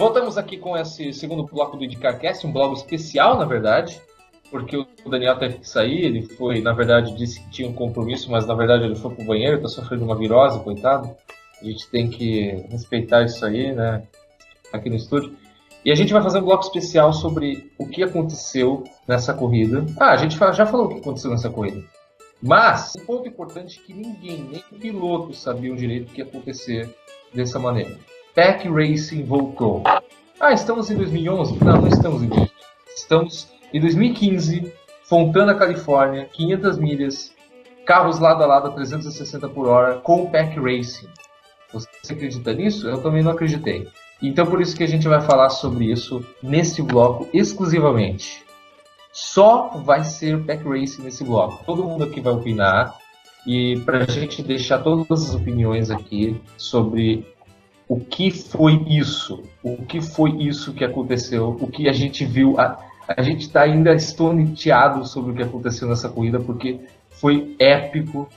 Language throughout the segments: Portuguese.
Voltamos aqui com esse segundo bloco do IndicarCast, um bloco especial, na verdade, porque o Daniel teve que sair, ele foi, na verdade, disse que tinha um compromisso, mas na verdade ele foi pro banheiro, está sofrendo uma virose, coitado. A gente tem que respeitar isso aí, né, aqui no estúdio. E a gente vai fazer um bloco especial sobre o que aconteceu nessa corrida. Ah, a gente já falou o que aconteceu nessa corrida. Mas, um ponto importante é que ninguém, nem piloto, sabia direito que ia acontecer dessa maneira. Pack Racing voltou. Ah, estamos em 2011? Não, não estamos em 2011. Estamos em 2015, Fontana, Califórnia, 500 milhas, carros lado a lado a 360 por hora com Pack Racing. Você acredita nisso? Eu também não acreditei. Então por isso que a gente vai falar sobre isso nesse bloco exclusivamente. Só vai ser Pack Racing nesse bloco. Todo mundo aqui vai opinar. E para a gente deixar todas as opiniões aqui sobre o que foi isso, o que foi isso que aconteceu, o que a gente viu. A, a gente está ainda estonteado sobre o que aconteceu nessa corrida, porque foi épico,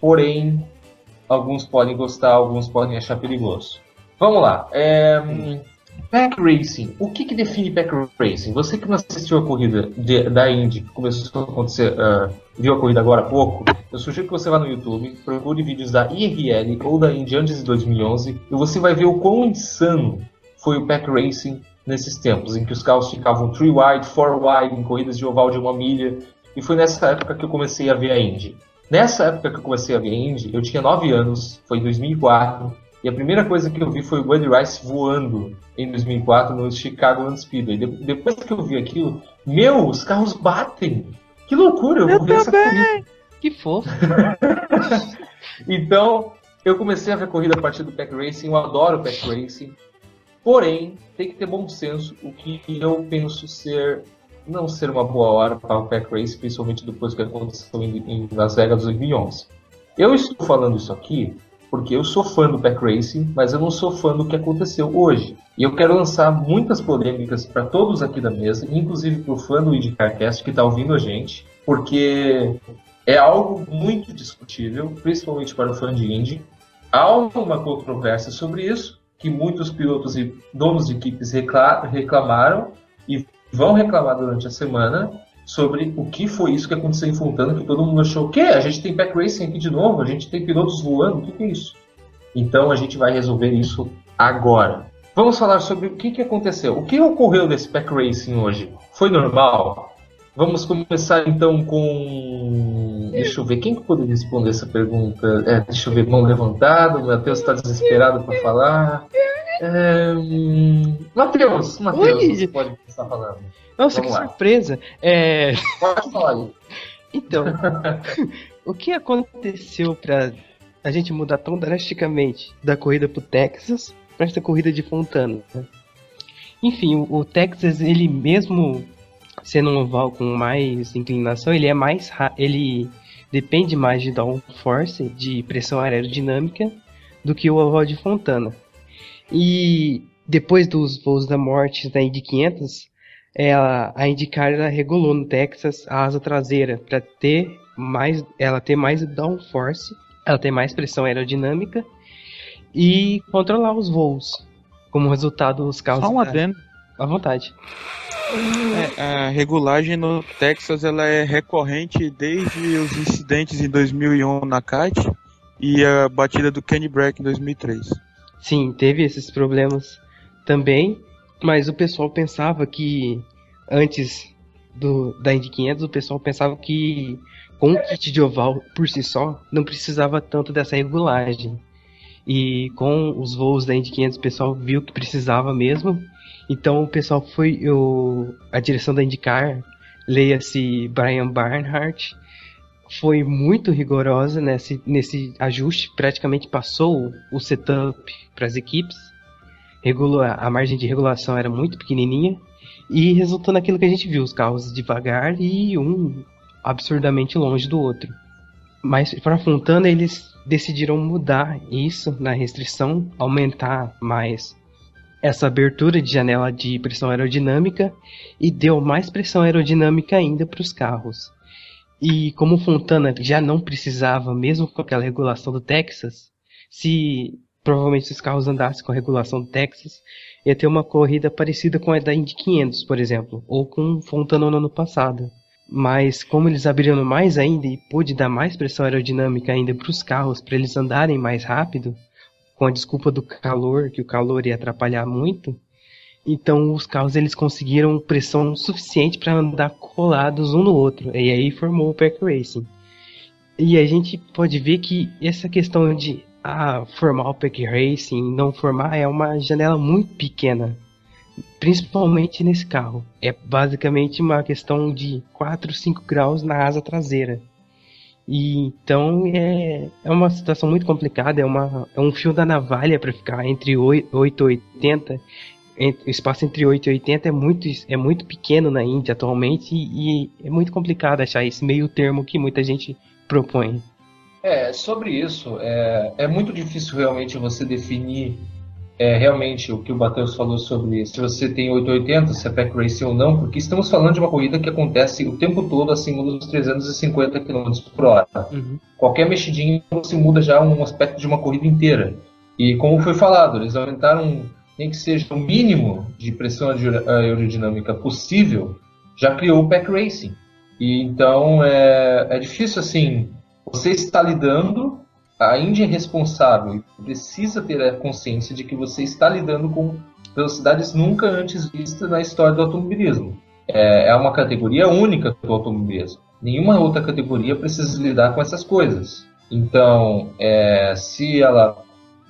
porém, alguns podem gostar, alguns podem achar perigoso. Vamos lá. É, Pack Racing. O que, que define Pack Racing? Você que não assistiu a corrida de, da Indy, que começou a acontecer, uh, viu a corrida agora há pouco, eu sugiro que você vá no YouTube, procure vídeos da IRL ou da Indy antes de 2011 e você vai ver o quão insano foi o Pack Racing nesses tempos, em que os carros ficavam 3 wide, 4 wide, em corridas de oval de uma milha. E foi nessa época que eu comecei a ver a Indy. Nessa época que eu comecei a ver a Indy, eu tinha 9 anos, foi em 2004, e a primeira coisa que eu vi foi o Buddy Rice voando em 2004 no Chicago Speedway. De depois que eu vi aquilo, meu, os carros batem! Que loucura! Eu, eu vou ver essa corrida. Que fofo! então, eu comecei a ver corrida a partir do Pack Racing, eu adoro o Pack Racing. Porém, tem que ter bom senso, o que eu penso ser não ser uma boa hora para o Pack Racing, principalmente depois que aconteceu em, em Las Vegas 2011. Eu estou falando isso aqui porque eu sou fã do Pack Racing, mas eu não sou fã do que aconteceu hoje. E eu quero lançar muitas polêmicas para todos aqui da mesa, inclusive para o fã do IndyCarCast que está ouvindo a gente, porque é algo muito discutível, principalmente para o fã de Indy. Há uma controvérsia sobre isso, que muitos pilotos e donos de equipes reclamaram e vão reclamar durante a semana, sobre o que foi isso que aconteceu em Fontana, que todo mundo achou que a gente tem pack racing aqui de novo, a gente tem pilotos voando, o que, que é isso? Então a gente vai resolver isso agora. Vamos falar sobre o que, que aconteceu. O que ocorreu nesse pack racing hoje? Foi normal? Vamos começar então com. Deixa eu ver, quem que poderia responder essa pergunta? É, deixa eu ver, mão levantada, o Matheus está desesperado para falar. É... Matheus, Matheus, você pode começar falando. Nossa, Vamos que lá. surpresa! É... Pode falar. Então, o que aconteceu para a gente mudar tão drasticamente da corrida pro Texas para essa corrida de Fontana? Né? Enfim, o, o, Texas, ele mesmo sendo um oval com mais inclinação, ele é mais ele depende mais de downforce, de pressão aerodinâmica, do que o oval de Fontana. E depois dos voos da morte da Indy 500, ela, a IndyCar ela regulou no Texas a asa traseira para ter mais, ela ter mais downforce, ela ter mais pressão aerodinâmica e controlar os voos. Como resultado, os carros. Só um adendo. À vontade. É, a regulagem no Texas ela é recorrente desde os incidentes em 2001 na kite e a batida do Kenny Brack em 2003. Sim, teve esses problemas também. Mas o pessoal pensava que antes do, da Indy 500, o pessoal pensava que com o kit de oval por si só não precisava tanto dessa regulagem. E com os voos da Indy 500 o pessoal viu que precisava mesmo. Então o pessoal foi o, a direção da IndyCar, leia-se Brian Barnhart, foi muito rigorosa nesse, nesse ajuste, praticamente passou o setup para as equipes regula a margem de regulação era muito pequenininha e resultou naquilo que a gente viu, os carros devagar e um absurdamente longe do outro. Mas para Fontana eles decidiram mudar isso na restrição, aumentar mais essa abertura de janela de pressão aerodinâmica e deu mais pressão aerodinâmica ainda para os carros. E como Fontana já não precisava, mesmo com aquela regulação do Texas, se provavelmente se os carros andassem com a regulação do Texas, ia ter uma corrida parecida com a da Indy 500, por exemplo, ou com Fontana no ano passado. Mas como eles abriram mais ainda e pôde dar mais pressão aerodinâmica ainda para os carros, para eles andarem mais rápido, com a desculpa do calor, que o calor ia atrapalhar muito, então os carros eles conseguiram pressão suficiente para andar colados um no outro, e aí formou o Pack Racing. E a gente pode ver que essa questão de ah, formar o Pack Racing, não formar, é uma janela muito pequena principalmente nesse carro. É basicamente uma questão de 4, 5 graus na asa traseira. E então é, é uma situação muito complicada, é, uma, é um fio da navalha para ficar entre 8 e 80. O espaço entre 8 e 80 é muito, é muito pequeno na Índia atualmente e, e é muito complicado achar esse meio termo que muita gente propõe. É, sobre isso, é, é muito difícil realmente você definir é, realmente o que o Matheus falou sobre se você tem 880, se é pack racing ou não, porque estamos falando de uma corrida que acontece o tempo todo acima dos 350 km por hora. Uhum. Qualquer mexidinha você muda já um aspecto de uma corrida inteira. E como foi falado, eles aumentaram nem que seja o mínimo de pressão aerodinâmica possível, já criou o pack racing. E então é, é difícil assim, você está lidando a Índia é responsável e precisa ter a consciência de que você está lidando com velocidades nunca antes vistas na história do automobilismo. É, é uma categoria única do automobilismo. Nenhuma outra categoria precisa lidar com essas coisas. Então, é, se ela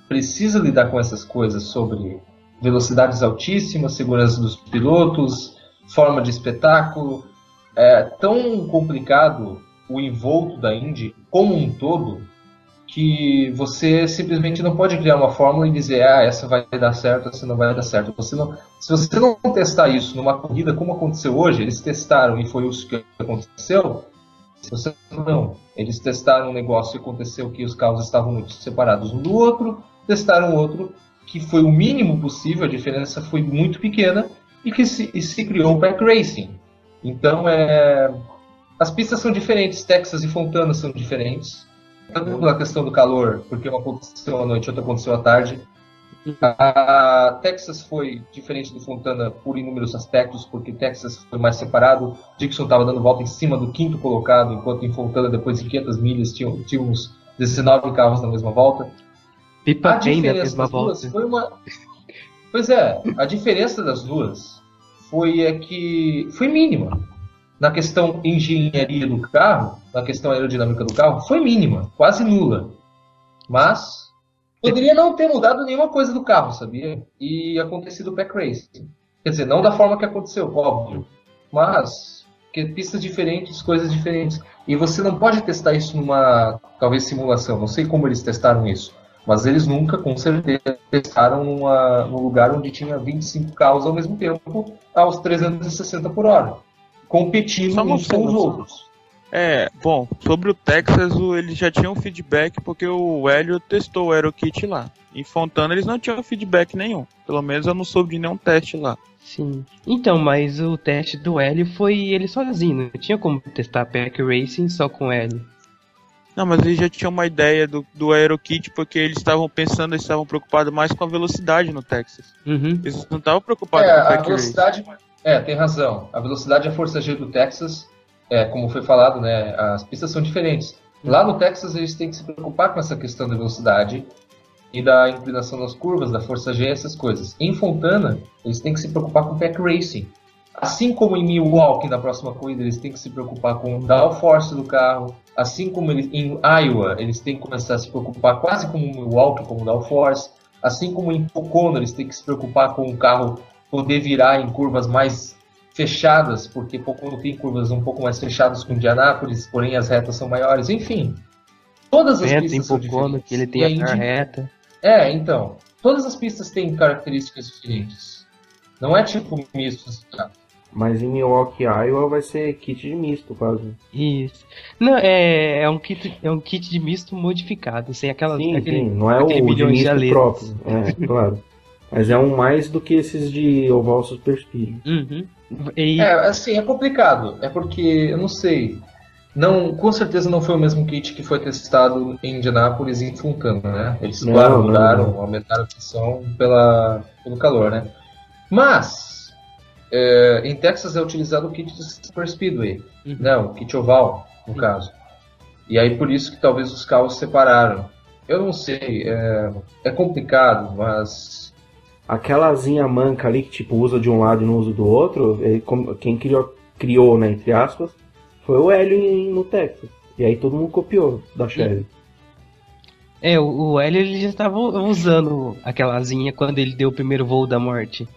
precisa lidar com essas coisas sobre velocidades altíssimas, segurança dos pilotos, forma de espetáculo, é tão complicado o envolto da Indy como um todo que você simplesmente não pode criar uma fórmula e dizer, ah, essa vai dar certo, essa não vai dar certo. Você não, se você não testar isso numa corrida como aconteceu hoje, eles testaram e foi isso que aconteceu, você não. Eles testaram um negócio e aconteceu que os carros estavam muito separados um do outro, testaram outro que foi o mínimo possível, a diferença foi muito pequena e que se, e se criou o back racing. Então, é, as pistas são diferentes, Texas e Fontana são diferentes tanto na questão do calor, porque uma aconteceu à noite, outra aconteceu à tarde. A Texas foi diferente do Fontana por inúmeros aspectos, porque Texas foi mais separado. Dixon estava dando volta em cima do quinto colocado, enquanto em Fontana, depois de 500 milhas, tínhamos 19 carros na mesma volta. Pipa bem na mesma volta. Foi uma... Pois é, a diferença das duas foi é que foi mínima na questão engenharia do carro, na questão aerodinâmica do carro, foi mínima, quase nula. Mas poderia não ter mudado nenhuma coisa do carro, sabia? E acontecido o pack race. Quer dizer, não da forma que aconteceu, óbvio. Mas que pistas diferentes, coisas diferentes. E você não pode testar isso numa, talvez, simulação. Não sei como eles testaram isso. Mas eles nunca, com certeza, testaram numa, num lugar onde tinha 25 carros ao mesmo tempo, aos 360 por hora competindo uns com os outros. É, bom, sobre o Texas, eles já tinham feedback porque o Hélio testou o AeroKit lá. Em Fontana eles não tinham feedback nenhum. Pelo menos eu não soube de nenhum teste lá. Sim. Então, mas o teste do Hélio foi ele sozinho. Não tinha como testar Pack Racing só com o Hélio. Não, mas eles já tinham uma ideia do, do AeroKit porque eles estavam pensando, eles estavam preocupados mais com a velocidade no Texas. Uhum. Eles não estavam preocupados é, com a velocidade. É, tem razão. A velocidade e a força G do Texas, é, como foi falado, né, as pistas são diferentes. Lá no Texas eles têm que se preocupar com essa questão da velocidade e da inclinação das curvas, da força G, essas coisas. Em Fontana, eles têm que se preocupar com pack racing. Assim como em Milwaukee, na próxima corrida, eles têm que se preocupar com o downforce do carro. Assim como eles, em Iowa, eles têm que começar a se preocupar quase como Milwaukee, como downforce. Assim como em Pocono, eles têm que se preocupar com o carro poder virar em curvas mais fechadas, porque Pocono tem curvas um pouco mais fechadas com Indianápolis, porém as retas são maiores, enfim. Todas as pistas são Pocono, que ele tem a, Indy... reta. É, então. Todas as pistas têm características diferentes. Não é tipo misto. Mas em Milwaukee, Iowa vai ser kit de misto, quase. Isso. Não, é, é, um, kit, é um kit de misto modificado, sem aquela. Sim, aquele, sim, não é o de misto de próprio. É, claro. Mas é um mais do que esses de oval superspírio. Uhum. E... É, assim, é complicado. É porque, eu não sei. Não, com certeza não foi o mesmo kit que foi testado em Indianápolis e em Fontana, né? Eles, não, claro, mudaram, aumentaram a pressão pela, pelo calor, né? Mas, é, em Texas é utilizado o kit de Super Speedway, uhum. não, o kit oval, no uhum. caso. E aí por isso que talvez os carros separaram. Eu não sei, é, é complicado, mas aquela asinha manca ali que tipo usa de um lado e não usa do outro, ele, quem criou, criou, né, entre aspas, foi o Hélio no Texas. E aí todo mundo copiou da Chevy. É, o, o Hélio ele já estava usando aquela asinha quando ele deu o primeiro voo da morte.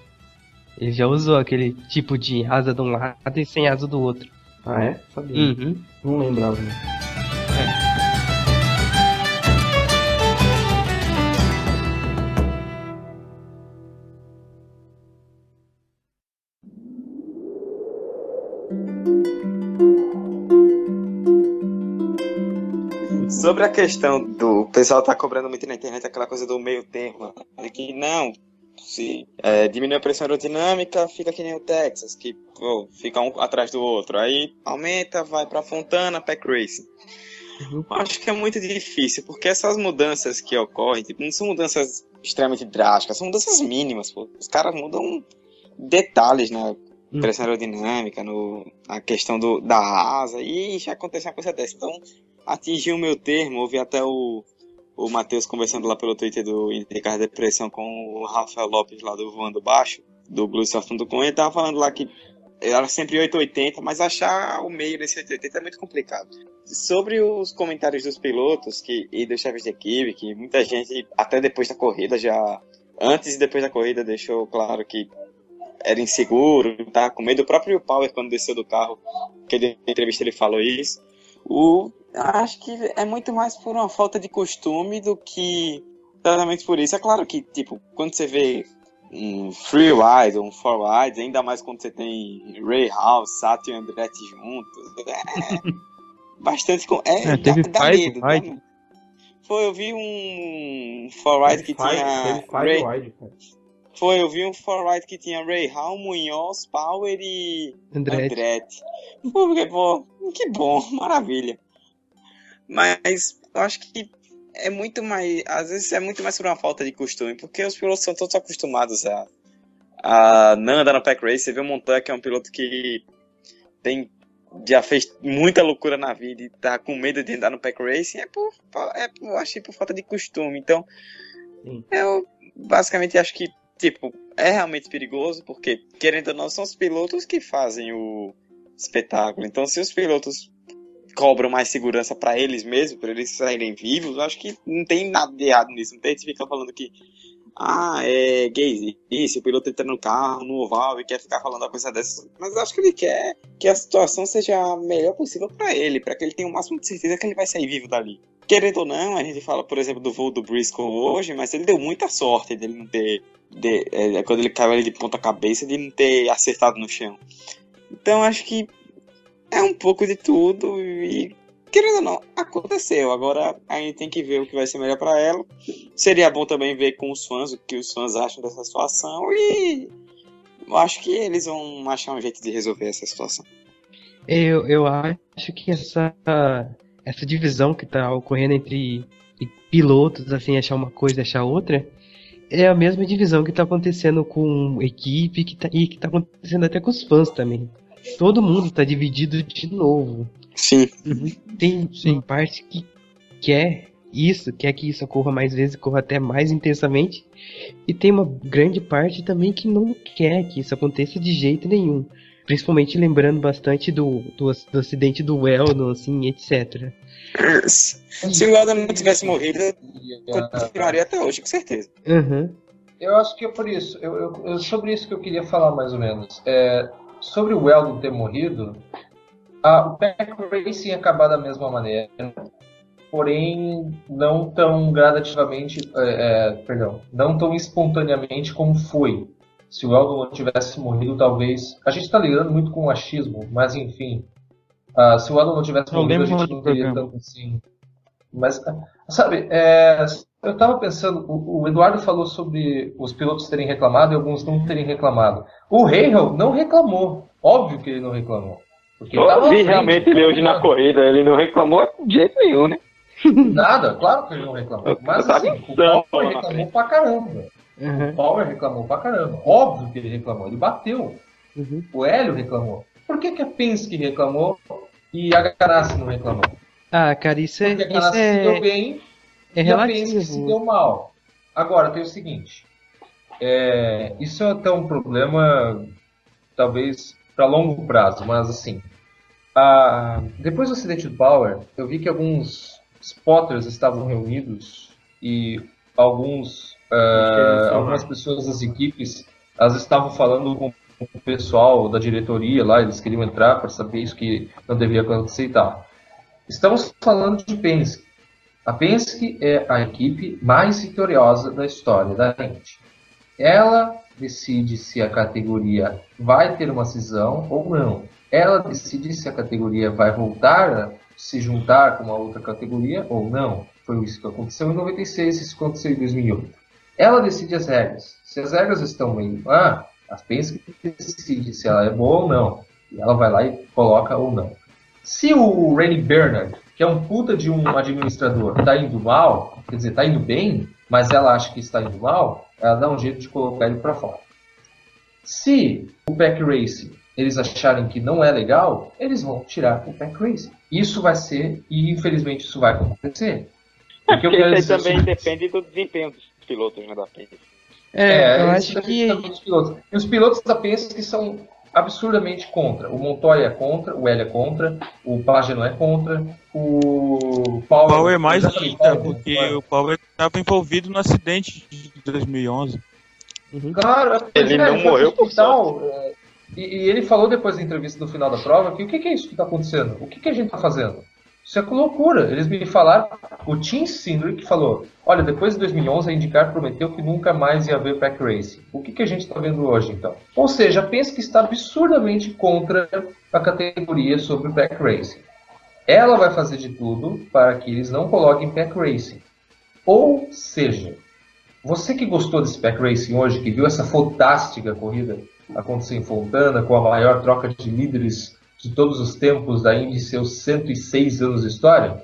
Ele já usou aquele tipo de asa de um lado e sem asa do outro. Ah, é? Sabia. Uhum. Não lembrava. Né? Sobre a questão do pessoal tá cobrando muito na internet aquela coisa do meio termo, de que não, se é, diminui a pressão aerodinâmica, fica que nem o Texas, que pô, fica um atrás do outro. Aí aumenta, vai para Fontana, Pack Racing. Uhum. Acho que é muito difícil, porque essas mudanças que ocorrem, tipo, não são mudanças extremamente drásticas, são mudanças mínimas. Pô. Os caras mudam detalhes na uhum. pressão aerodinâmica, no, na questão do, da asa, e já acontece uma coisa dessa. Então, atingiu o meu termo. Ouvi até o, o Matheus conversando lá pelo Twitter do Ricardo Depressão com o Rafael Lopes lá do Voando Baixo, do Bluessurfando.com. Ele tava falando lá que era sempre 880, mas achar o meio desse 880 é muito complicado. Sobre os comentários dos pilotos que, e dos chefes de equipe, que muita gente, até depois da corrida, já. Antes e depois da corrida, deixou claro que era inseguro, tá com medo. O próprio Power, quando desceu do carro, que na entrevista ele falou isso. O Acho que é muito mais por uma falta de costume do que exatamente por isso. É claro que, tipo, quando você vê um free ride, um four ride, ainda mais quando você tem Ray House, Sato e Andretti juntos, é bastante. É, é teve dá, dá medo, ride. Foi, eu vi um four ride que tinha. Ray... Ride, Foi, eu vi um four ride que tinha Ray Hall, Munhoz, Power e Andretti. Andretti. Pô, que bom, maravilha. Mas eu acho que é muito mais. Às vezes é muito mais por uma falta de costume, porque os pilotos são todos acostumados a, a não andar no pack race. Você vê o Montoya, que é um piloto que tem já fez muita loucura na vida e tá com medo de andar no pack racing, é por, é, eu achei por falta de costume. Então, Sim. eu basicamente acho que, tipo, é realmente perigoso, porque, querendo ou não, são os pilotos que fazem o espetáculo. Então, se os pilotos cobram mais segurança para eles mesmos, para eles saírem vivos, eu acho que não tem nada de errado nisso. Não tem gente ficar falando que, ah, é gay, isso, o piloto entra no carro, no oval e quer ficar falando uma coisa dessa. Mas eu acho que ele quer que a situação seja a melhor possível para ele, para que ele tenha o máximo de certeza que ele vai sair vivo dali. Querendo ou não, a gente fala, por exemplo, do voo do Briscoe hoje, mas ele deu muita sorte dele não ter. De, é, quando ele caiu ali de ponta cabeça, de não ter acertado no chão. Então acho que é um pouco de tudo e querendo ou não, aconteceu. Agora a gente tem que ver o que vai ser melhor para ela. Seria bom também ver com os fãs o que os fãs acham dessa situação e eu acho que eles vão achar um jeito de resolver essa situação. Eu, eu acho que essa, essa divisão que tá ocorrendo entre pilotos, assim, achar uma coisa e achar outra, é a mesma divisão que tá acontecendo com equipe que tá, e que tá acontecendo até com os fãs também todo mundo tá dividido de novo. Sim. Tem, tem parte que quer isso, quer que isso ocorra mais vezes, ocorra até mais intensamente. E tem uma grande parte também que não quer que isso aconteça de jeito nenhum. Principalmente lembrando bastante do, do, do acidente do Weldon, assim, etc. Se o Weldon não tivesse morrido, continuaria até hoje, com certeza. Uhum. Eu acho que é por isso. Eu, eu, sobre isso que eu queria falar, mais ou menos. É, sobre o Weldon ter morrido, a, o Pack Racing acabar da mesma maneira, porém não tão gradativamente, é, é, perdão, não tão espontaneamente como foi. Se o Weldon não tivesse morrido, talvez. A gente está lidando muito com o achismo, mas enfim. Uh, se o Weldon não tivesse morrido, a gente não teria tanto assim. Mas, sabe, é, eu estava pensando, o, o, Eduardo falou sobre os pilotos terem reclamado e alguns não terem reclamado. O Hale não reclamou. Óbvio que ele não reclamou. Porque Eu vi frente, realmente ele hoje na corrida, ele não reclamou de jeito nenhum, né? Nada, claro que ele não reclamou. Mas assim, o Power reclamou pra caramba. Uhum. O Power reclamou pra caramba. Óbvio que ele reclamou, ele bateu. Uhum. O Hélio reclamou. Por que, que a Penske reclamou e a Ganassi não reclamou? Ah, cara, isso é, Porque a isso Ganassi se deu é, bem é e a Penske se relativo. deu mal. Agora, tem o seguinte. é, isso é até um problema, talvez, para longo prazo, mas assim. a- depois do acidente do Power, eu vi que alguns spotters estavam reunidos e alguns, ah, algumas pessoas das equipes elas estavam falando com o pessoal da diretoria lá, eles queriam entrar para saber isso que não deveria acontecer e tal. Estamos falando de Penske. A Penske é a equipe mais vitoriosa da história da Indy. Ela decide se a categoria vai ter uma cisão ou não. Ela decide se a categoria vai voltar a se juntar com uma outra categoria ou não. Foi isso que aconteceu em 96, isso aconteceu em 2008. Ela decide as regras. Se as regras estão meio. Ah, a Penske decide se ela é boa ou não. E ela vai lá e coloca ou não. Se o Randy Bernard, que é um puta de um administrador, está indo mal, quer dizer, está indo bem, mas ela acha que está indo mal, ela dá um jeito de colocar ele para fora. Se o Pack Racing eles acharem que não é legal, eles vão tirar o Pack Racing. Isso vai ser, e infelizmente isso vai acontecer. Porque eu Porque isso também depende do desempenho dos pilotos, né, da Penske. É, eu isso acho que dos pilotos. E os pilotos da Penske são absurdamente contra. O Montoya é contra, o L é contra, o Pagano é contra, o O Paulo Paulo é mais ainda, Paulo, porque o Paulo estava envolvido no acidente de 2011. Claro, Ele pois é, não foi morreu por hospital, é, E, e ele falou depois da entrevista no final da prova que o que, que é isso que está acontecendo? O que, que a gente está fazendo? Isso é loucura. Eles me falaram, o Tim Cindric falou, olha, depois de 2011 a IndyCar prometeu que nunca mais ia haver pack racing. O que, que a gente está vendo hoje então? Ou seja, pensa que está absurdamente contra a categoria sobre pack racing. Ela vai fazer de tudo para que eles não coloquem pack racing. Ou seja, você que gostou desse pack racing hoje, que viu essa fantástica corrida acontecer em Fontana, com a maior troca de líderes de todos os tempos da Indy, seus 106 anos de história,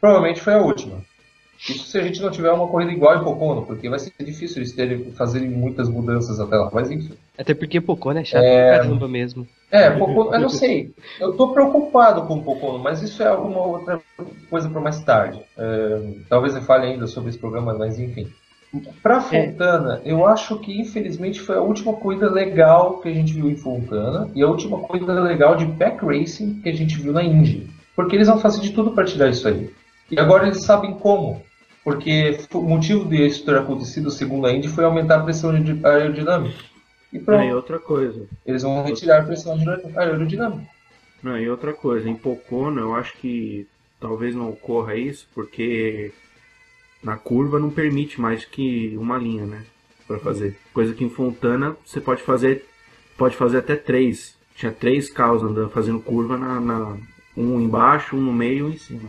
provavelmente foi a última. Isso se a gente não tiver uma corrida igual em Pocono, porque vai ser difícil eles terem, fazerem muitas mudanças até lá, mas enfim. Até porque Pocono é chato pra caramba mesmo. É, Pocono, eu não sei. Eu tô preocupado com Pocono, mas isso é alguma outra coisa para mais tarde. É, talvez eu fale ainda sobre esse programa, mas enfim. Para Fontana, eu acho que infelizmente foi a última corrida legal que a gente viu em Fontana e a última corrida legal de pack racing que a gente viu na Indy. Porque eles vão fazer de tudo para tirar isso aí. E agora eles sabem como. Porque o motivo de isso ter acontecido segundo a Indy foi aumentar a pressão aerodinâmica. E Não, pronto. e outra coisa. Eles vão retirar a pressão aerodinâmica. Não, e outra coisa, em Pocono eu acho que talvez não ocorra isso, porque na curva não permite mais que uma linha, né? Pra fazer. Coisa que em Fontana você pode fazer. Pode fazer até três. Tinha três carros andando, fazendo curva na, na- um embaixo, um no meio e um em cima.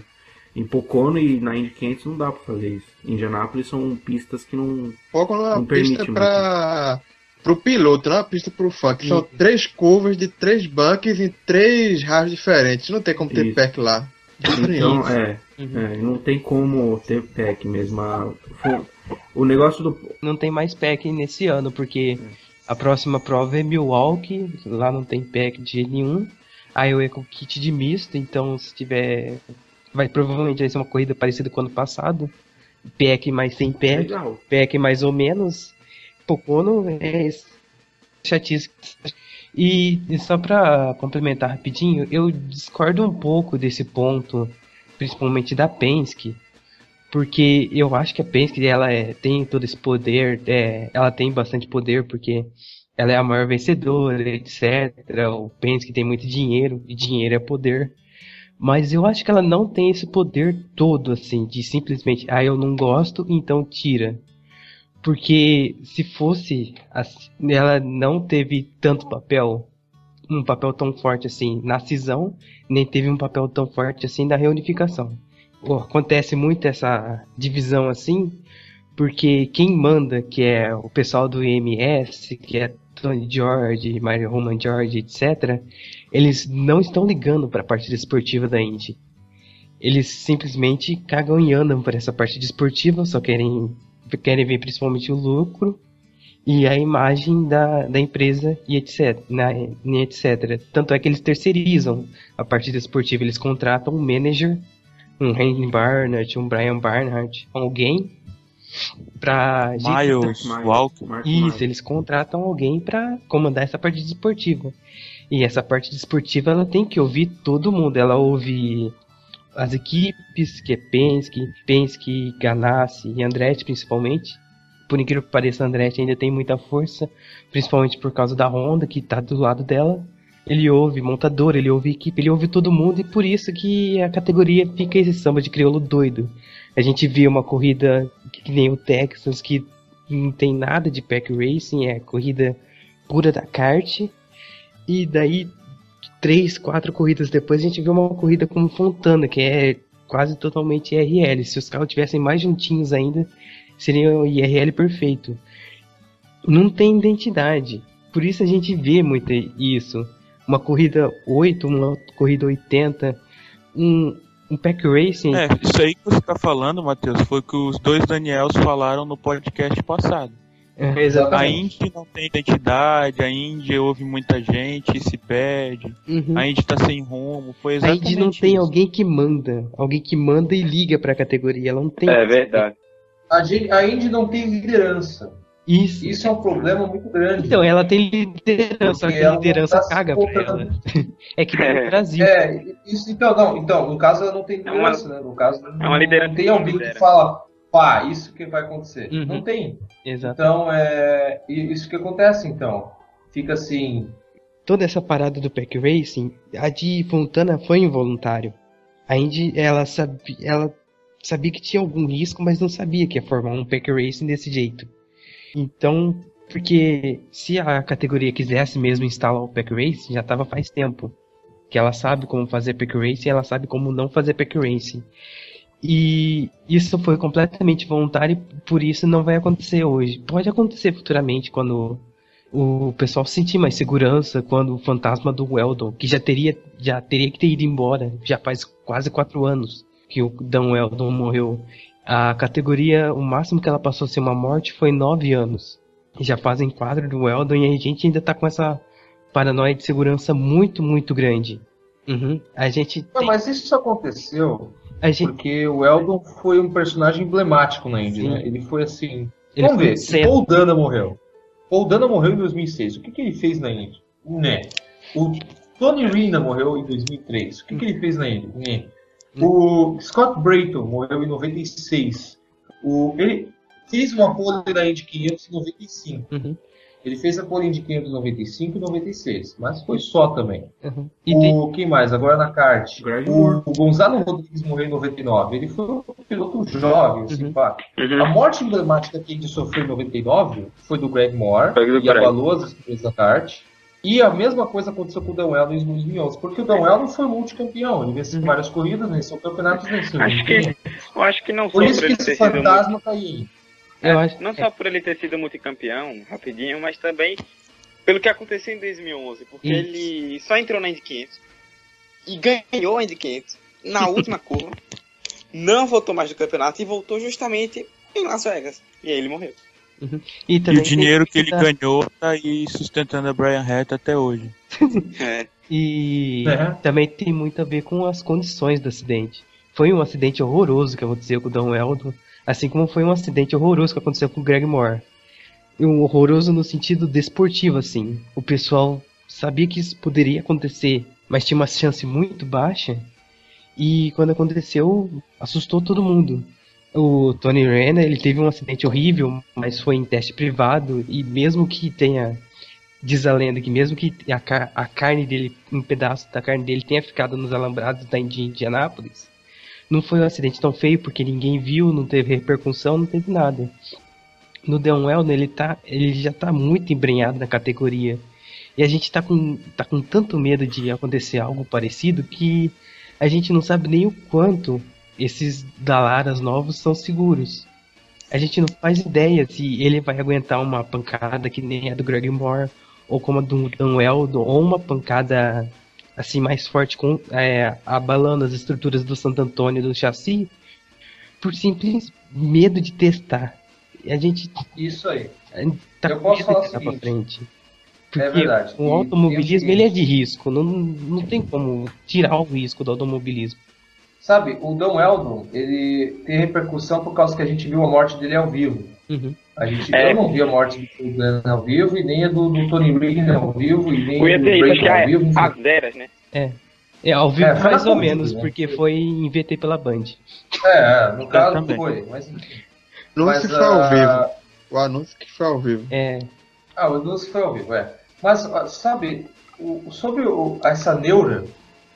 Em Pocono e na Indy 500 não dá pra fazer isso. Em Indianápolis são pistas que não. Foco numa Não pista para pro piloto, não é uma pista pro fã. que São três curvas de três bunkers em três raios diferentes. Não tem como ter Isso. pack lá. Então, é, Uhum. é, não tem como ter pack mesmo. A- fo- o negócio do. Não tem mais pack nesse ano, porque a próxima prova é Milwaukee, lá não tem pack de nenhum. Aí eu é com kit de misto, então se tiver. Vai provavelmente vai ser uma corrida parecida com o ano passado. Pack mais sem pack, Legal. pack mais ou menos. Pocono é chatice. E, e só pra complementar rapidinho, eu discordo um pouco desse ponto, principalmente da Penske, porque eu acho que a Penske ela é- tem todo esse poder, é, ela tem bastante poder porque ela é a maior vencedora, etc. O Penske tem muito dinheiro e dinheiro é poder. Mas eu acho que ela não tem esse poder todo, assim, de simplesmente, ah, eu não gosto, então tira. Porque se fosse, assim, ela não teve tanto papel, um papel tão forte assim na cisão, nem teve um papel tão forte assim na reunificação. Pô, Acontece muito essa divisão assim, porque quem manda, que é o pessoal do IMS, que é Tony George, Mario Roman George, etc., eles não estão ligando para a parte esportiva da Indy. Eles simplesmente cagam e andam por essa parte esportiva, só querem, querem ver principalmente o lucro e a imagem da, da empresa e etc, na, e etc. Tanto é que eles terceirizam a parte esportiva, eles contratam um manager, um Henry Barnett, um Brian Barnhart, alguém pra Miles, Walker. Isso, eles contratam alguém para comandar essa parte esportiva. E essa parte esportiva ela tem que ouvir todo mundo. Ela ouve as equipes, que é Penske, Penske, Ganassi e Andretti principalmente. Por incrível que pareça, a Andretti ainda tem muita força, principalmente por causa da Honda que está do lado dela. Ele ouve montador, ele ouve equipe, ele ouve todo mundo e por isso que a categoria fica esse samba de crioulo doido. A gente vê uma corrida que nem o Texas, que não tem nada de pack racing, é corrida pura da kart. E daí, três, quatro corridas depois, a gente vê uma corrida como Fontana, que é quase totalmente IRL. Se os carros tivessem mais juntinhos ainda, seria o IRL perfeito. Não tem identidade. Por isso a gente vê muito isso. Uma corrida 8, uma corrida 80, um, um pack racing. É, isso aí que você tá falando, Matheus, foi que os dois Daniels falaram no podcast passado. É, A Exatamente. Indy não tem identidade, a Indy ouve muita gente, se perde, Uhum. a Indy tá sem rumo, foi A exatamente Indy não tem isso. alguém que manda. Alguém que manda e liga pra categoria. Ela não tem. É verdade. A, gente, a Indy não tem liderança. Isso. Isso é um problema muito grande. Então, ela tem liderança, Porque a liderança tá se caga pra ela. É que nem É. no Brasil. É, isso, então, não, então, no caso ela não tem É uma- liderança, né? No caso, é uma liderança não tem alguém lidera. que fala, pá, isso que vai acontecer. Uhum. Não tem. Exato. Então, é isso que acontece, então. Fica assim, Toda essa parada do pack racing, a de Fontana foi involuntário. A Indy, ela sabia, ela sabia que tinha algum risco, mas não sabia que ia formar um pack racing desse jeito. Então, porque se a categoria quisesse mesmo instalar o pack racing, já estava faz tempo. Que ela sabe como fazer pack racing, ela sabe como não fazer pack racing. E isso foi completamente voluntário, e por isso não vai acontecer hoje. Pode acontecer futuramente quando o pessoal sentir mais segurança, quando o fantasma do Weldon, que já teria, já teria que ter ido embora, já faz quase quatro anos que o Dan Weldon morreu. A categoria, o máximo que ela passou a ser uma morte foi nove anos. E já fazem quadro do Weldon e a gente ainda tá com essa paranoia de segurança muito, muito grande. Uhum. A gente Não, tem, mas isso aconteceu a gente, porque o Eldon foi um personagem emblemático na Indy, Sim. né? Ele foi assim. ele Vamos foi ver, se certo. Paul Dana morreu. Paul Dana morreu em 2006. O que, que ele fez na Indy? Né. O Tony Rina morreu em 2003. O que, que ele fez na Indy? Né. O Scott Brayton morreu em 96. O, ele fez uma pole na Indy 500 em 95. Uhum, Ele fez a pole Indy 500 em 95 e 96. Mas foi só também. uhum. E tem- O quem mais? Agora na kart. O, o Gonzalo Rodrigues morreu em 99. Ele foi um piloto jovem, assim, Uhum. pá. Uhum. A morte emblemática que a gente sofreu em 99 foi do Greg Moore, do e abalou as da kart. E a mesma coisa aconteceu com o Dan Weldon em 2011, porque o Dan Weldon foi multicampeão. Ele venceu Uhum. várias corridas, venceu campeonatos, venceu. Acho que, eu acho que não só Por isso que esse fantasma tá aí. eu acho, Não só por ele ter sido multicampeão, rapidinho, mas também pelo que aconteceu em 2011, porque Isso. ele só entrou na Indy 500 e ganhou a Indy 500 na última curva, não voltou mais do campeonato e voltou justamente em Las Vegas. E aí ele morreu. E, E também o dinheiro que ele ganhou tá aí sustentando a Brian Hatt até hoje. É. E É. também tem muito a ver com as condições do acidente. Foi um acidente horroroso que aconteceu com o Don Weldon, assim como foi um acidente horroroso que aconteceu com o Greg Moore. E um horroroso no sentido desportivo, assim. O pessoal sabia que isso poderia acontecer, mas tinha uma chance muito baixa. E quando aconteceu, assustou todo mundo. O Tony Renner, ele teve um acidente horrível, mas foi em teste privado e mesmo que tenha diz a lenda que mesmo que a, a carne dele, um pedaço da carne dele tenha ficado nos alambrados da Indi- Indianápolis, não foi um acidente tão feio porque ninguém viu, não teve repercussão, não teve nada. No Dan Weldon, ele tá, ele já tá muito embrenhado na categoria. E a gente tá com, tá com tanto medo de acontecer algo parecido que a gente não sabe nem o quanto esses Dalaras novos são seguros. A gente não faz ideia se ele vai aguentar uma pancada que nem a do Greg Moore, ou como a do Dan Weldon, ou uma pancada assim mais forte com é, abalando as estruturas do Santo Antônio do chassi, por simples medo de testar. A gente Isso aí. tá Eu posso falar o seguinte. frente. É Porque verdade. o automobilismo é ele é de risco, não, não tem como tirar o risco do automobilismo. Sabe, o Dan Weldon, ele tem repercussão por causa que a gente viu a morte dele ao vivo. Uhum. A gente, É. Não vi a morte do Dan ao vivo, e nem a do, do Tony Reed ao vivo, e nem ia do que ao é vivo. enfim. as eras, né? É, ao vivo É, mais ou menos, né? porque foi em VT pela Band. É, no caso também. foi, mas. Anúncio Mas, foi ao ah, vivo. O anúncio que foi ao vivo. É, Ah, o anúncio foi ao vivo, é. Mas, ó, sabe, o- sobre o- essa neura,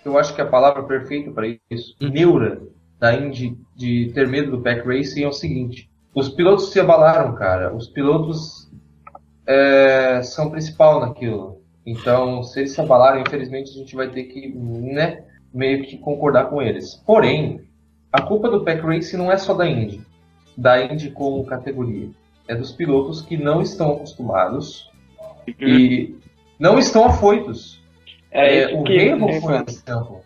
eu acho que a palavra perfeita para isso, Uhum. neura da Indy de ter medo do pack racing é o seguinte: os pilotos se abalaram, cara. Os pilotos é, são o principal naquilo. Então, se eles se abalarem, infelizmente a gente vai ter que, né, meio que concordar com eles. Porém, a culpa do pack racing não é só da Indy, da Indy como categoria. É dos pilotos que não estão acostumados e não estão afoitos. É, É, o que foi um exemplo.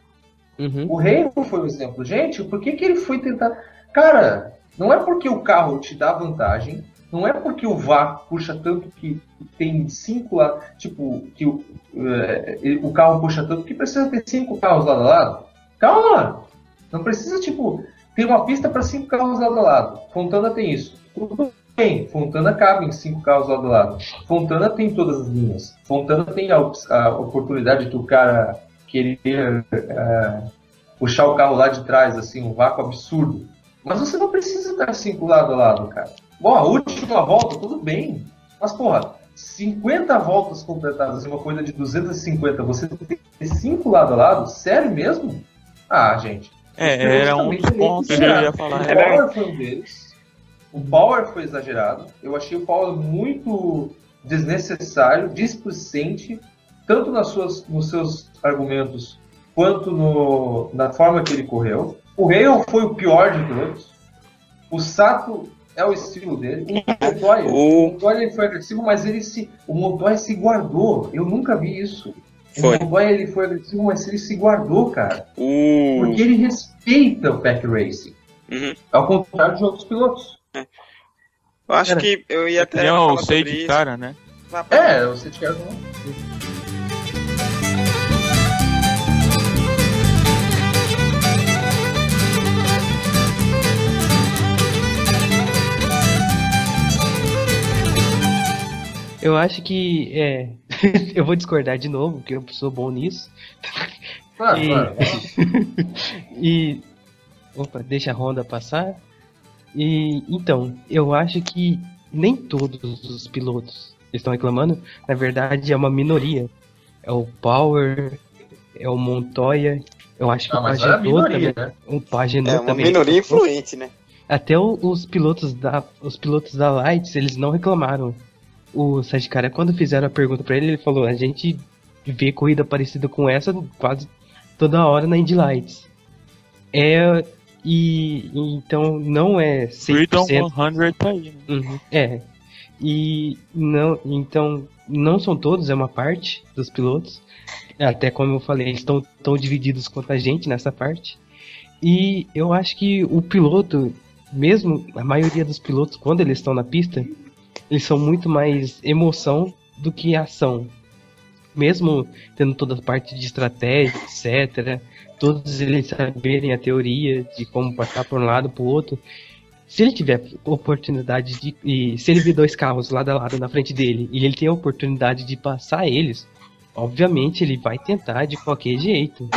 uhum. O Hamilton foi um exemplo. Gente, por que, que ele foi tentar. Cara, não é porque o carro te dá vantagem, não é porque o vácuo puxa tanto que tem cinco lá, tipo, que o, ele- o carro puxa tanto que precisa ter cinco carros lado a lado. Calma! Não precisa, tipo, ter uma pista para cinco carros lado a lado. Fontana tem isso. Tudo bem, Fontana cabe em cinco carros lado a lado. Fontana tem todas as linhas. Fontana tem a, a oportunidade do cara querer é, puxar o carro lá de trás, assim, um vácuo absurdo. Mas você não precisa estar cinco lado a lado, cara. Bom, a última volta, tudo bem. Mas, porra, 50 voltas completadas uma coisa de 250, você tem cinco lado a lado? Sério mesmo? Ah, gente. É, era um dos pontos que eu ia falar. O um deles. O Power foi exagerado. Eu achei o Power muito desnecessário, displicente, tanto nas suas, nos seus argumentos quanto no, na forma que ele correu. O Hale foi o pior de todos. O Sato é o estilo dele. O Montoya, O- Montoya ele foi agressivo, mas ele se, o Montoya se guardou. Eu nunca vi isso. Foi. O Montoya ele foi agressivo, mas ele se guardou, cara. O... Porque ele respeita o pack racing. Uhum. Ao contrário de outros pilotos. Eu acho Cara, que eu ia até Não, falar eu sei sobre de isso. cara, né? É, você te quer Eu acho que é. eu vou discordar de novo, porque eu sou bom nisso. Claro, E- claro. E. Opa, deixa a Honda passar. E então, eu acho que nem todos os pilotos estão reclamando. Na verdade, é uma minoria. É o Power, é o Montoya. Eu acho que Ah, o é Pagenot minoria, também. né? O Pagenot É uma também. minoria influente, né? Até o- os pilotos da os pilotos da Lights, eles não reclamaram. O Sérgio Cara, quando fizeram a pergunta pra ele, ele falou: "A gente vê corrida parecida com essa quase toda hora na Indy Lights". É e então não é Freedom 100%. 100 tá aí, né? Uhum, é. E não, então não são todos, é uma parte dos pilotos. Até como eu falei, eles estão tão divididos quanto a gente nessa parte. E eu acho que o piloto, mesmo a maioria dos pilotos, quando eles estão na pista, eles são muito mais emoção do que ação. Mesmo tendo toda a parte de estratégia, etc. Todos eles saberem a teoria de como passar por um lado para o outro. Se ele tiver oportunidade de. E se ele ver dois carros lado a lado na frente dele e ele tem a oportunidade de passar eles, obviamente ele vai tentar de qualquer jeito.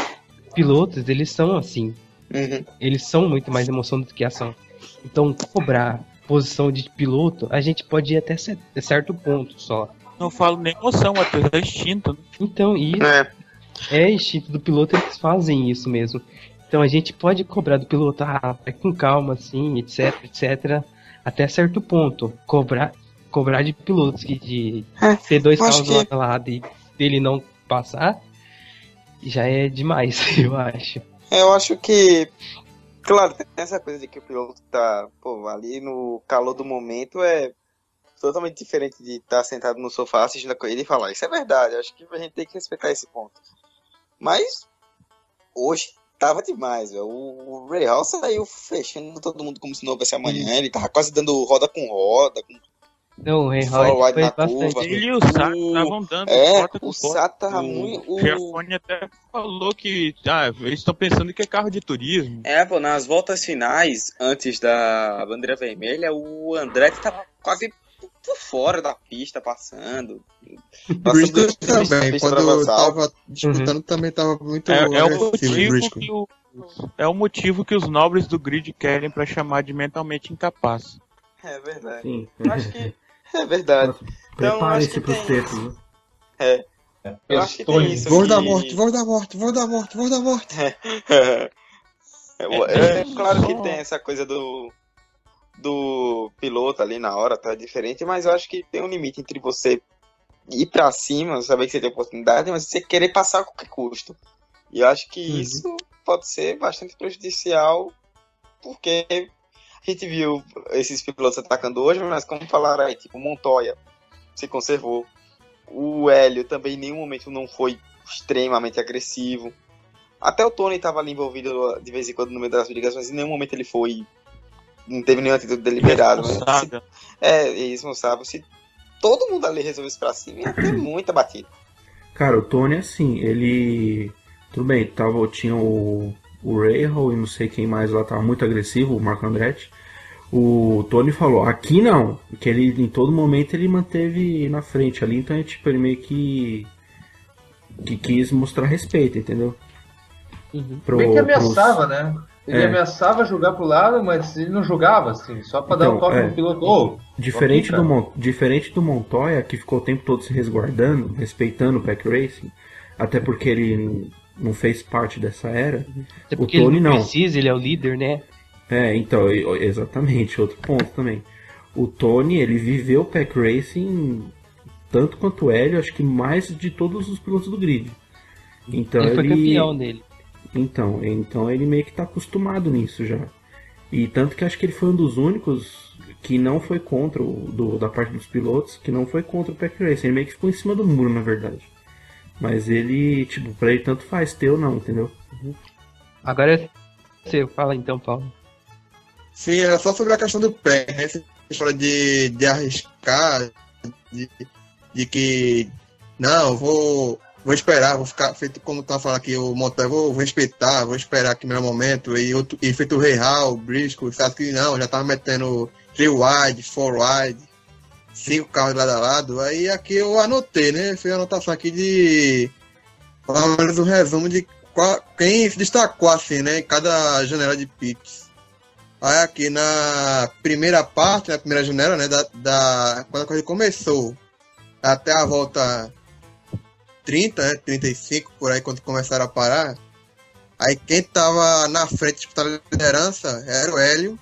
Pilotos, eles são assim. Uhum. Eles são muito mais emoção do que ação. Então, cobrar posição de piloto, a gente pode ir até cer- certo ponto só. Não falo nem emoção, até é instinto. né? Então, isso É. é instinto do piloto, eles fazem isso mesmo. Então a gente pode cobrar do piloto, ah, vai com calma, assim, etc, etc, até certo ponto. Cobrar, cobrar de pilotos que de É, ter dois carros que- lado a lado e dele não passar, já é demais, eu acho. Eu acho que. Claro, tem essa coisa de que o piloto tá, pô, ali no calor do momento é. totalmente diferente de estar sentado no sofá assistindo a corrida e falar. Isso é verdade, acho que a gente tem que respeitar esse ponto. Mas hoje tava demais, velho. O, Ray Hall saiu fechando todo mundo como se não houvesse amanhã. Ele tava quase dando roda com roda, com Não, o Ray Hall foi na bastante. curva. Ele e o Sato O- estavam dando É, porta com o porta. Sato tava muito. o- Giafone até falou que ah, eles estão pensando que é carro de turismo. É, pô, nas voltas finais, antes da bandeira vermelha, o Andretti tava quase por fora da pista, passando. Briscoe dos- também, quando eu tava disputando, também tava muito É, é o motivo que o, é o motivo que os nobres do grid querem pra chamar de mentalmente incapaz. É verdade. Sim. Eu acho que é verdade. Prepare-se acho que pros tem textos. né? Eu acho que tem isso. Vou que- da morte, vou da morte, vou da morte, vou da morte. é, é, claro que tem essa coisa do do piloto ali na hora, tá diferente, mas eu acho que tem um limite entre você ir pra cima, saber que você tem oportunidade, mas você querer passar a qualquer custo. E eu acho que Uhum. isso pode ser bastante prejudicial, porque a gente viu esses pilotos atacando hoje, mas como falaram aí, tipo, Montoya se conservou. O Hélio também em nenhum momento não foi extremamente agressivo. Até o Tony estava ali envolvido de vez em quando no meio das brigas, mas em nenhum momento ele foi. Não teve nenhuma atitude deliberada. Né? Se, Responsável. é, irresponsável. Se todo mundo ali resolvesse pra cima, ia ter muita batida. Cara, o Tony, assim, ele. Tudo bem, tava, tinha o, o Rahal e não sei quem mais lá, tava muito agressivo, o Marco Andretti. O Tony falou, aqui não, porque ele em todo momento ele manteve na frente ali, então é tipo, ele meio que. que quis mostrar respeito, entendeu? Uhum. Pro, Bem que pros- ameaçava, né? Ele É. ameaçava jogar pro lado, mas ele não jogava, assim, só pra dar Então, um toque é. no piloto. Ô, Diferente, do. Mon- diferente do Montoya, que ficou o tempo todo se resguardando, respeitando o Pack Racing, até porque ele não fez parte dessa era. Até O porque ele Tony não não. precisa, ele é o líder, né? É, então, exatamente, outro ponto também. O Tony, ele viveu o Pack Racing tanto quanto o Hélio, acho que mais de todos os pilotos do grid. Então ele ele, foi campeão nele. Então, então ele meio que tá acostumado nisso já. E tanto que acho que ele foi um dos únicos que não foi contra o do, da parte dos pilotos, que não foi contra o Pack Racing. Ele meio que ficou em cima do muro, na verdade. Mas ele, tipo, pra ele tanto faz ter ou não, entendeu? Agora é você, fala então, Paulo. Sim, era só sobre a questão do pé, né? Essa história de, de arriscar, de, de que não, vou, vou esperar, vou ficar feito como tá falando aqui o Montoya, vou, vou respeitar, vou esperar aqui meu momento. E, outro, e feito o o Briscoe, sabe que não, já tava metendo 3 wide, 4 wide, cinco carros lado a lado. Aí aqui eu anotei, né? Fiz a anotação aqui de. Menos um resumo de qua- quem se destacou assim, né? Em cada janela de pits. Aí aqui na primeira parte, na primeira janela, né, da, da quando a corrida começou, até a volta 30, né, 35, por aí, quando começaram a parar, aí quem tava na frente disputando liderança era o Hélio,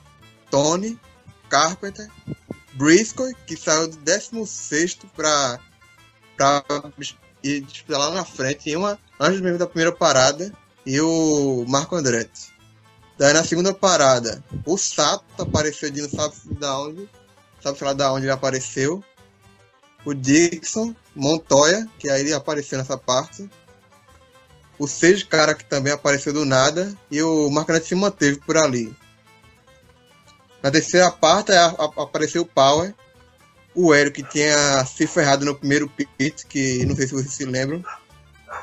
Tony, Carpenter, Briscoe, que saiu do 16 para para ir disputar lá na frente, em uma, antes mesmo da primeira parada, e o Marco Andretti. Daí na segunda parada, o Sato apareceu de não sabe da onde. Sabe lá da onde ele apareceu. O Dixon, Montoya, que aí ele apareceu nessa parte. O Seis cara que também apareceu do nada. E o Marcanete se manteve por ali. Na terceira parte a- a- apareceu o Power. O Hélio que tinha se ferrado no primeiro pit, que não sei se vocês se lembram.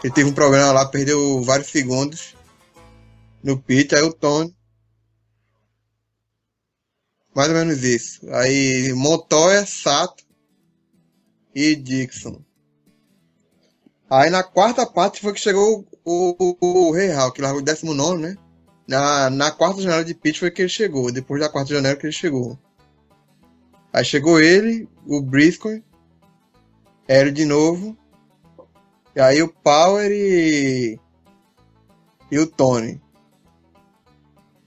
Ele teve um problema lá, perdeu vários segundos no pit, aí o Tony. Mais ou menos isso. Aí Montoya, Sato e Dixon. Aí na quarta parte foi que chegou o, o, o Rei que largou o 19, né? Na, na quarta janela de pit foi que ele chegou. Depois da quarta janela que ele chegou. Aí chegou ele, o Briscoe, Hélio de novo. E aí o Power e. E o Tony.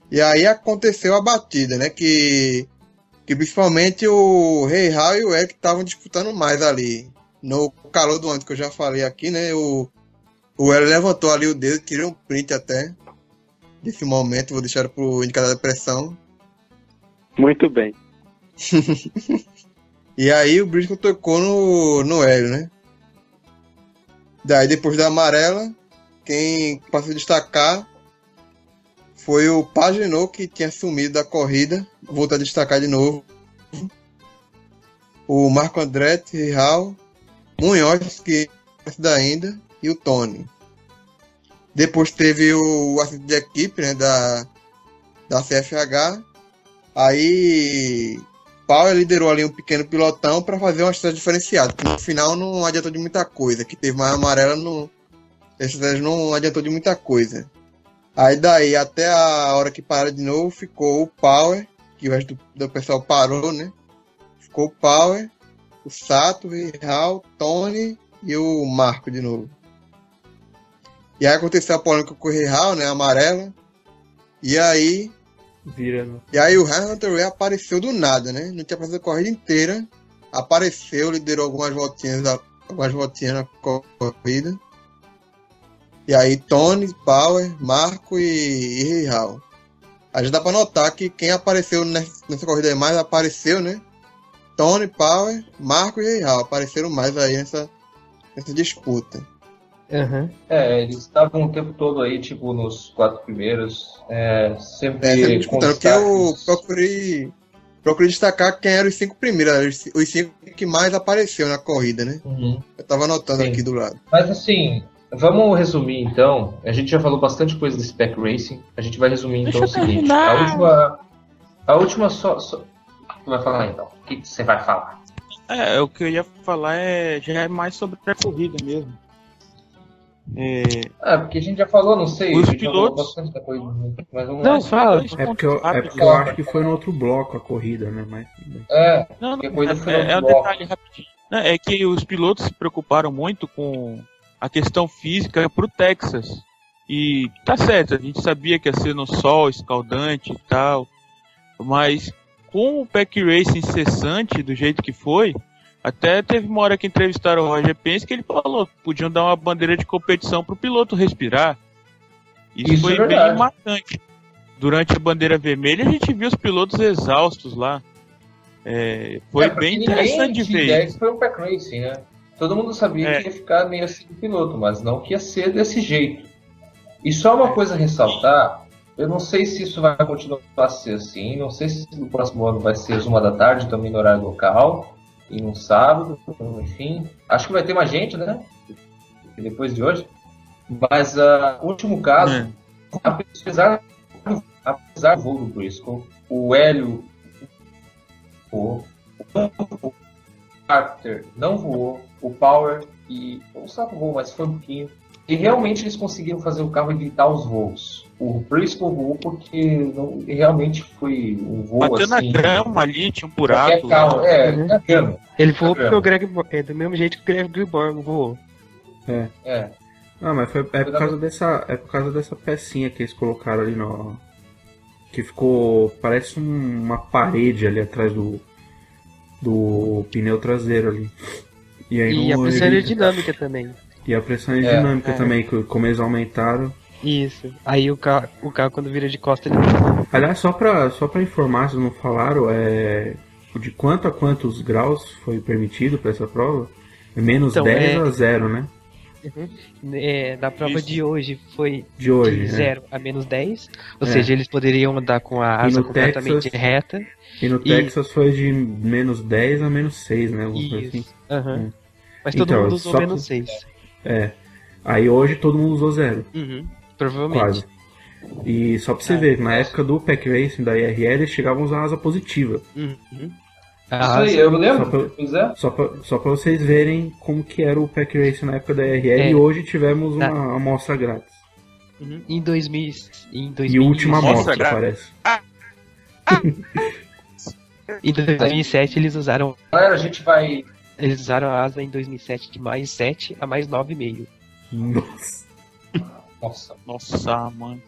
E aí aconteceu a batida, né? Que, que principalmente o Rei Hall e o Eric estavam disputando mais ali. No calor do ano que eu já falei aqui, né? O, o Hélio levantou ali o dedo, tirei um print até desse momento, vou deixar pro indicador da pressão. Muito bem. E aí o Briscoe tocou no, no Hélio, né? Daí depois da amarela, quem passou a destacar foi o Pagenot, que tinha sumido da corrida. Voltou a destacar de novo. O Marco Andretti, Raul, Munhoz, que é ainda, e o Tony. Depois teve o acidente de equipe, né, da, da CFH. Aí Power liderou ali um pequeno pilotão para fazer uma estratégia diferenciada, no final não adiantou de muita coisa, que teve mais amarela, no, a estratégia não adiantou de muita coisa. Aí daí até a hora que para de novo ficou o Power, que o resto do, do pessoal parou, né? Ficou o Power, o Sato, o Real, Tony e o Marco de novo. E aí aconteceu a polêmica com o Real, né? Amarela. E aí. Vira. né? E aí o Hunter apareceu do nada, né? Não tinha passado a corrida inteira. Apareceu, liderou algumas voltinhas, algumas voltinhas na corrida. E aí Tony, Power, Marco e, e. Aí já dá pra notar que quem apareceu nessa, nessa corrida aí mais apareceu, né? Tony, Power, Marco e Real apareceram mais aí nessa, nessa disputa. Aham. É, eles estavam o tempo todo aí, tipo, nos quatro primeiros. É, sempre É, sempre disputando, porque eu procurei, procurei destacar quem eram os cinco primeiros, os- os cinco que mais apareceu na corrida, né? Uhum. Eu tava anotando Sim. aqui do lado. Mas assim, vamos resumir então. A gente já falou bastante coisa do Spec Racing. A gente vai resumir então Deixa o seguinte. terminar. A última. A última só. só... O que tu vai falar então? O que você vai falar? É, o que eu ia falar é já é mais sobre a corrida mesmo. É, Ah, porque a gente já falou, não sei. Os pilotos- coisa. Mas vamos Não, lá. fala. É porque, eu, é porque eu acho que foi no outro bloco a corrida, né? Mas. É, Não, não, é, no é um detalhe rapidinho. É que os pilotos se preocuparam muito com a questão física pro Texas. E tá certo, a gente sabia que ia ser no sol, escaldante e tal. Mas com o pack race incessante do jeito que foi, até teve uma hora que entrevistaram o Roger Penske que ele falou que podiam dar uma bandeira de competição pro piloto respirar. Isso, Isso foi é bem marcante. Durante a bandeira vermelha a gente viu os pilotos exaustos lá. É, foi É, bem interessante de ver foi um pack racing, né? Todo mundo sabia É. que ia ficar meio assim do piloto, mas não que ia ser desse jeito. E só uma coisa a ressaltar, eu não sei se isso vai continuar a ser assim, não sei se no próximo ano vai ser às uma da tarde, também no horário local, e no sábado, enfim. Acho que vai ter mais gente, né? Depois de hoje. Mas ah, o último caso, É. apesar, apesar do voo do Briscoe, o Hélio voou, o Carter não voou, o Power e o Sato voou, mas foi um pouquinho. E realmente eles conseguiram fazer o carro evitar os voos. O Briscoe voou porque não, realmente foi um voo Bateu na assim. grama ali, tinha um buraco. carro, é, Uhum. na grama. Ele voou porque o Greg é do mesmo jeito que o Greg Borg voou. É. Ah, mas foi, é, por causa dessa, é por causa dessa pecinha que eles colocaram ali no. Que ficou. Parece um- uma parede ali atrás do. Do pneu traseiro ali. E aí E a pressão evita- aerodinâmica também. E a pressão aerodinâmica é. também, que como eles aumentaram. Isso. Aí o carro, o carro quando vira de costa, ele. Aliás, só pra, só pra informar, se não falaram, é. De quanto a quantos graus foi permitido pra essa prova? É menos Então, 10 é- a 0, né? É, da prova Isso. de hoje foi De hoje. de né? 0 a menos 10. Ou É. seja, eles poderiam andar com a asa completamente Texas- reta. E no E- Texas foi de menos 10 a menos 6, né? Assim. Aham. Hum. Mas todo Então, mundo usou só menos que- 6. É. Aí hoje todo mundo usou zero, Uhum. Provavelmente. quase. E só pra você Ah, ver, na época do Pack Racing da IRL, eles chegavam a usar asa positiva. Uhum. Isso A aí, eu Só lembro. pra, Pois é. só, pra, só pra vocês verem como que era o Pack Racing na época da IRL. É. E hoje tivemos uma Tá. amostra grátis. Uhum. Em 2000, em E 2000, última Amostra amostra, parece. Em 2007 eles usaram Galera, a gente vai. eles usaram a asa em 2007 de mais 7 a mais 9,5. Nossa. Nossa. Nossa, mano.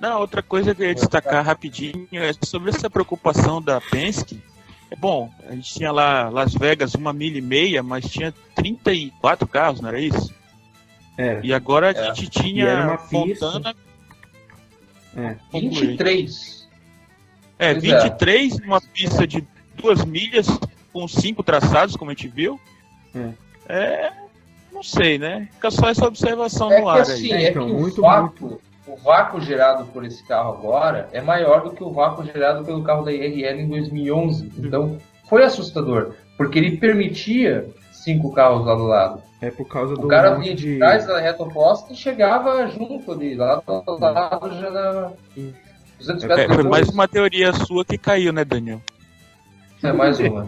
Não, outra coisa que eu ia destacar rapidinho é sobre essa preocupação da Penske. É bom, a gente tinha lá Las Vegas uma milha e meia, mas tinha 34 carros, não era isso? Era. E agora a É. gente E tinha era uma pista. Fontana. É. Concluí. 23. É, Pois é. 23 numa pista de duas milhas, com cinco traçados, como a gente viu, É. é. Não sei, né? Fica só essa observação É no que ar assim, aí. é Então, que o muito, o vácuo gerado por esse carro agora é maior do que o vácuo gerado pelo carro da IRL em 2011. Então, foi assustador, porque ele permitia cinco carros lá do lado. É por causa do O cara vinha de trás da reta oposta e chegava junto ali, lá do lado já na 200 É, metros foi depois. mais uma teoria sua que caiu, né, Daniel? É mais uma.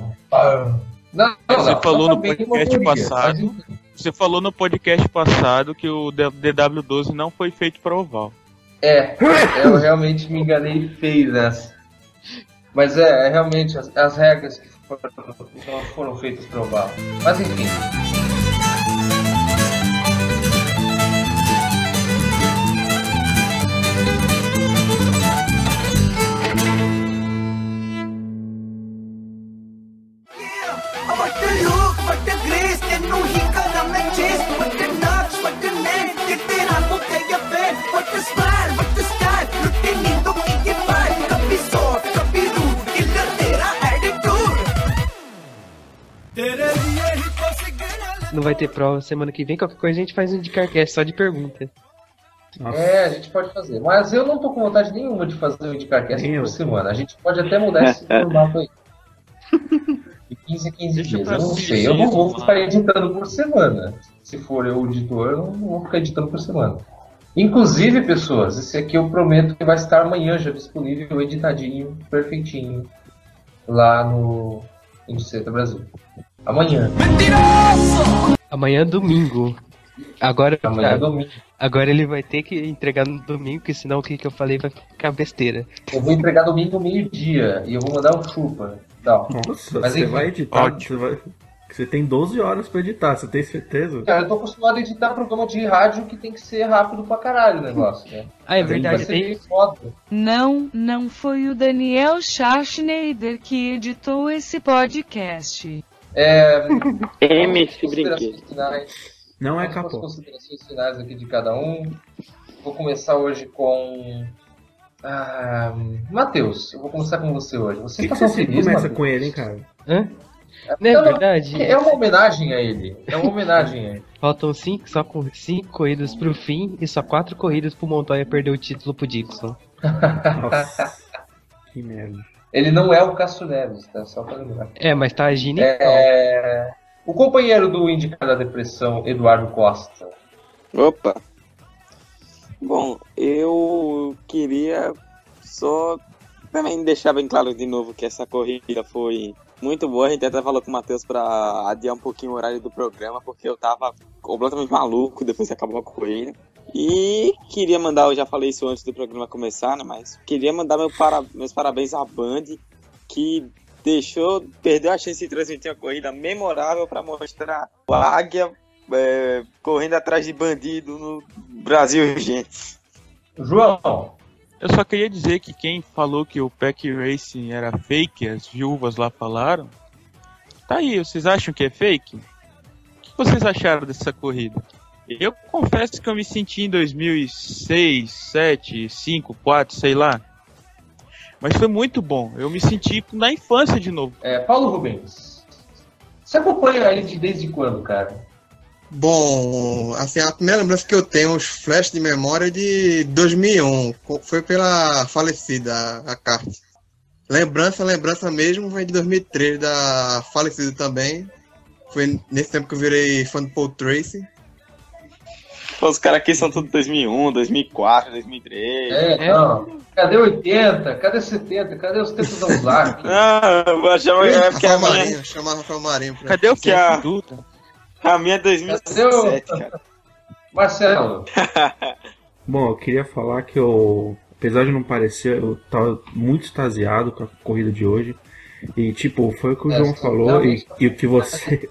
Não, não, Você não, falou no podcast teoria, passado. mas. Você falou no podcast passado que o DW12 não foi feito para oval. É, eu realmente me enganei feio nessa. Mas é, é realmente as, as regras que foram, foram feitas para o VAR. Mas enfim. Vai ter prova semana que vem, qualquer coisa a gente faz um de carcast só de pergunta. Nossa, É, a gente pode fazer. Mas eu não tô com vontade nenhuma de fazer o IndyCarCast por semana. A gente pode até mudar esse formato aí. De 15 a 15 Deixa dias. Eu não sei. Eu não vou ficar editando por semana. Se for eu o editor, eu não vou ficar editando por semana. Inclusive, pessoas, esse aqui eu prometo que vai estar amanhã já disponível, editadinho, perfeitinho, lá no Indiceta Brasil. Amanhã. Amanhã é domingo. Agora, Amanhã é domingo. agora ele vai ter que entregar no domingo, porque senão o que, que eu falei vai ficar besteira. Eu vou entregar domingo meio-dia e eu vou mandar um chupa. Tá. Nossa, Mas você enfim. vai editar, Ótimo. você, vai... você tem 12 horas pra editar, você tem certeza? Cara, eu tô acostumado a editar programa de rádio que tem que ser rápido pra caralho o negócio, né? Ah, é Mas aí verdade, tem. Não, não foi o Daniel Schachneider que editou esse podcast. É, MC Brinquedo. finais. Não é para capô. considerações finais aqui de cada um. Vou começar hoje com. Ah, Matheus, eu vou começar com você hoje. Você que, está que tão você feliz, começa Matheus? com ele, hein, cara? Hã? Não é verdade? É uma homenagem a ele. É uma homenagem a ele. Faltam cinco, só com cinco corridas pro fim e só quatro corridas pro Montoya perder o título pro Dixon. Nossa, que merda. Ele não é o Cássio Neves, tá? Só para lembrar. É, mas tá agindo É, O companheiro do Indicado da Depressão, Eduardo Costa. Opa! Bom, eu queria só também deixar bem claro de novo que essa corrida foi muito boa. A gente até falou com o Matheus pra adiar um pouquinho o horário do programa, porque eu tava completamente maluco depois que acabou a corrida. E queria mandar, eu já falei isso antes do programa começar, né? Mas queria mandar meu para- meus parabéns à Band, que deixou, perdeu a chance de transmitir uma corrida memorável para mostrar o Águia é, correndo atrás de bandido no Brasil, gente. João, Eu só queria dizer que quem falou que o Pack Racing era fake, as viúvas lá falaram. Tá aí, vocês acham que é fake? O que vocês acharam dessa corrida? Eu confesso que eu me senti em 2006, 2007, 5, 4, sei lá. Mas foi muito bom. Eu me senti na infância de novo. é, Paulo Rubens. Você acompanha ele desde quando, cara? Bom, assim, a primeira lembrança que eu tenho, os flashes de memória é de 2001. co- Foi pela falecida, a carta. Lembrança, lembrança mesmo, vem de 2003, da falecida também. Foi nesse tempo que eu virei fã do Paul Tracy. Os caras aqui são tudo 2001, 2004, 2003. É, É. não. Cadê 80? Cadê 70? Cadê os tempos da Ozark? Ah, eu achava é porque a Rafael minha, Marinho, chamava Rafael Marinho. Cadê o Que a- a minha é 2007, cara. Marcelo, Bom, eu queria falar que eu, apesar de não parecer, eu tava muito extasiado com a corrida de hoje. E, tipo, foi o que o É, João falou e, e o que você.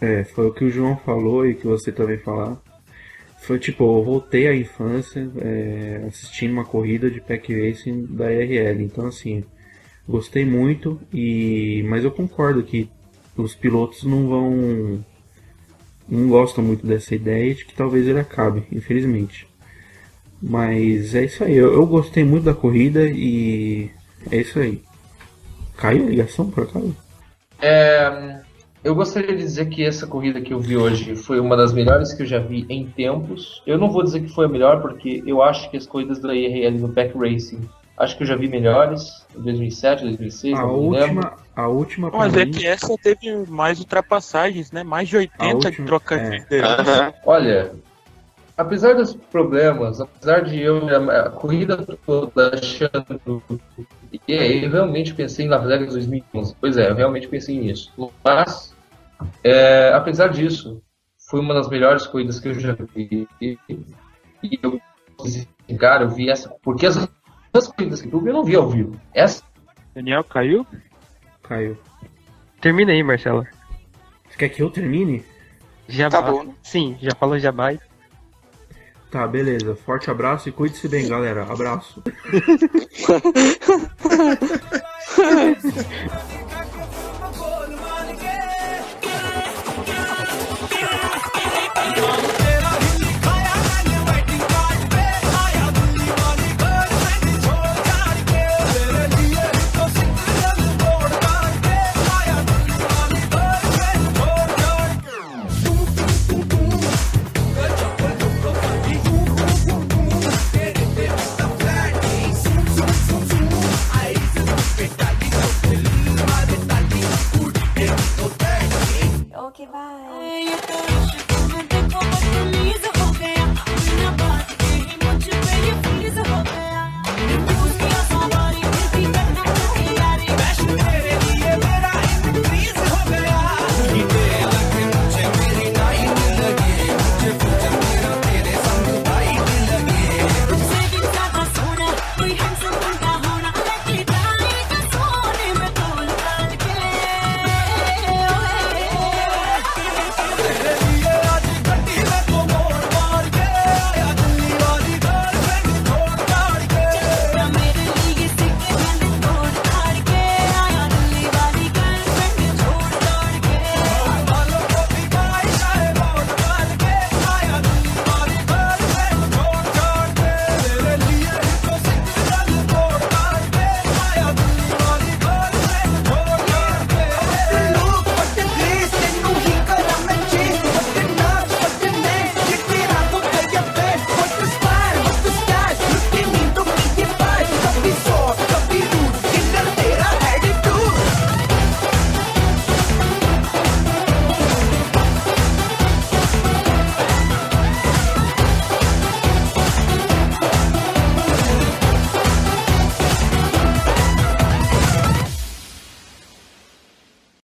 É, foi o que o João falou e que você também falar. Foi tipo, eu voltei à infância é, assistindo uma corrida de pack racing da IRL. Então, assim, gostei muito, e mas eu concordo que os pilotos não vão. não gostam muito dessa ideia de que talvez ele acabe, infelizmente. Mas é isso aí, eu, eu gostei muito da corrida e é isso aí. Caiu a ligação por acaso? É, eu gostaria de dizer que essa corrida que eu vi hoje foi uma das melhores que eu já vi em tempos. Eu não vou dizer que foi a melhor, porque eu acho que as corridas da IRL no Pack Racing, acho que eu já vi melhores, em 2007, 2006, A não me lembro. última, a última Mas é mim, que essa teve mais ultrapassagens, né? Mais de 80 A última- de troca é. de liderança. Olha, apesar dos problemas, apesar de eu a corrida toda achando e aí, eu realmente pensei em Las Vegas 2011. Pois é, eu realmente pensei nisso. Mas, é, apesar disso, foi uma das melhores corridas que eu já vi. E eu, cara, eu vi essa. Porque as outras corridas que eu vi, eu não vi ao vivo. Essa Daniel caiu? caiu. Termina aí, Marcelo. Você quer que eu termine? Jabá. Acabou, né? Sim, já falou jabá. Tá, beleza. Forte abraço e cuide-se bem, galera. Abraço. Okay, bye. bye.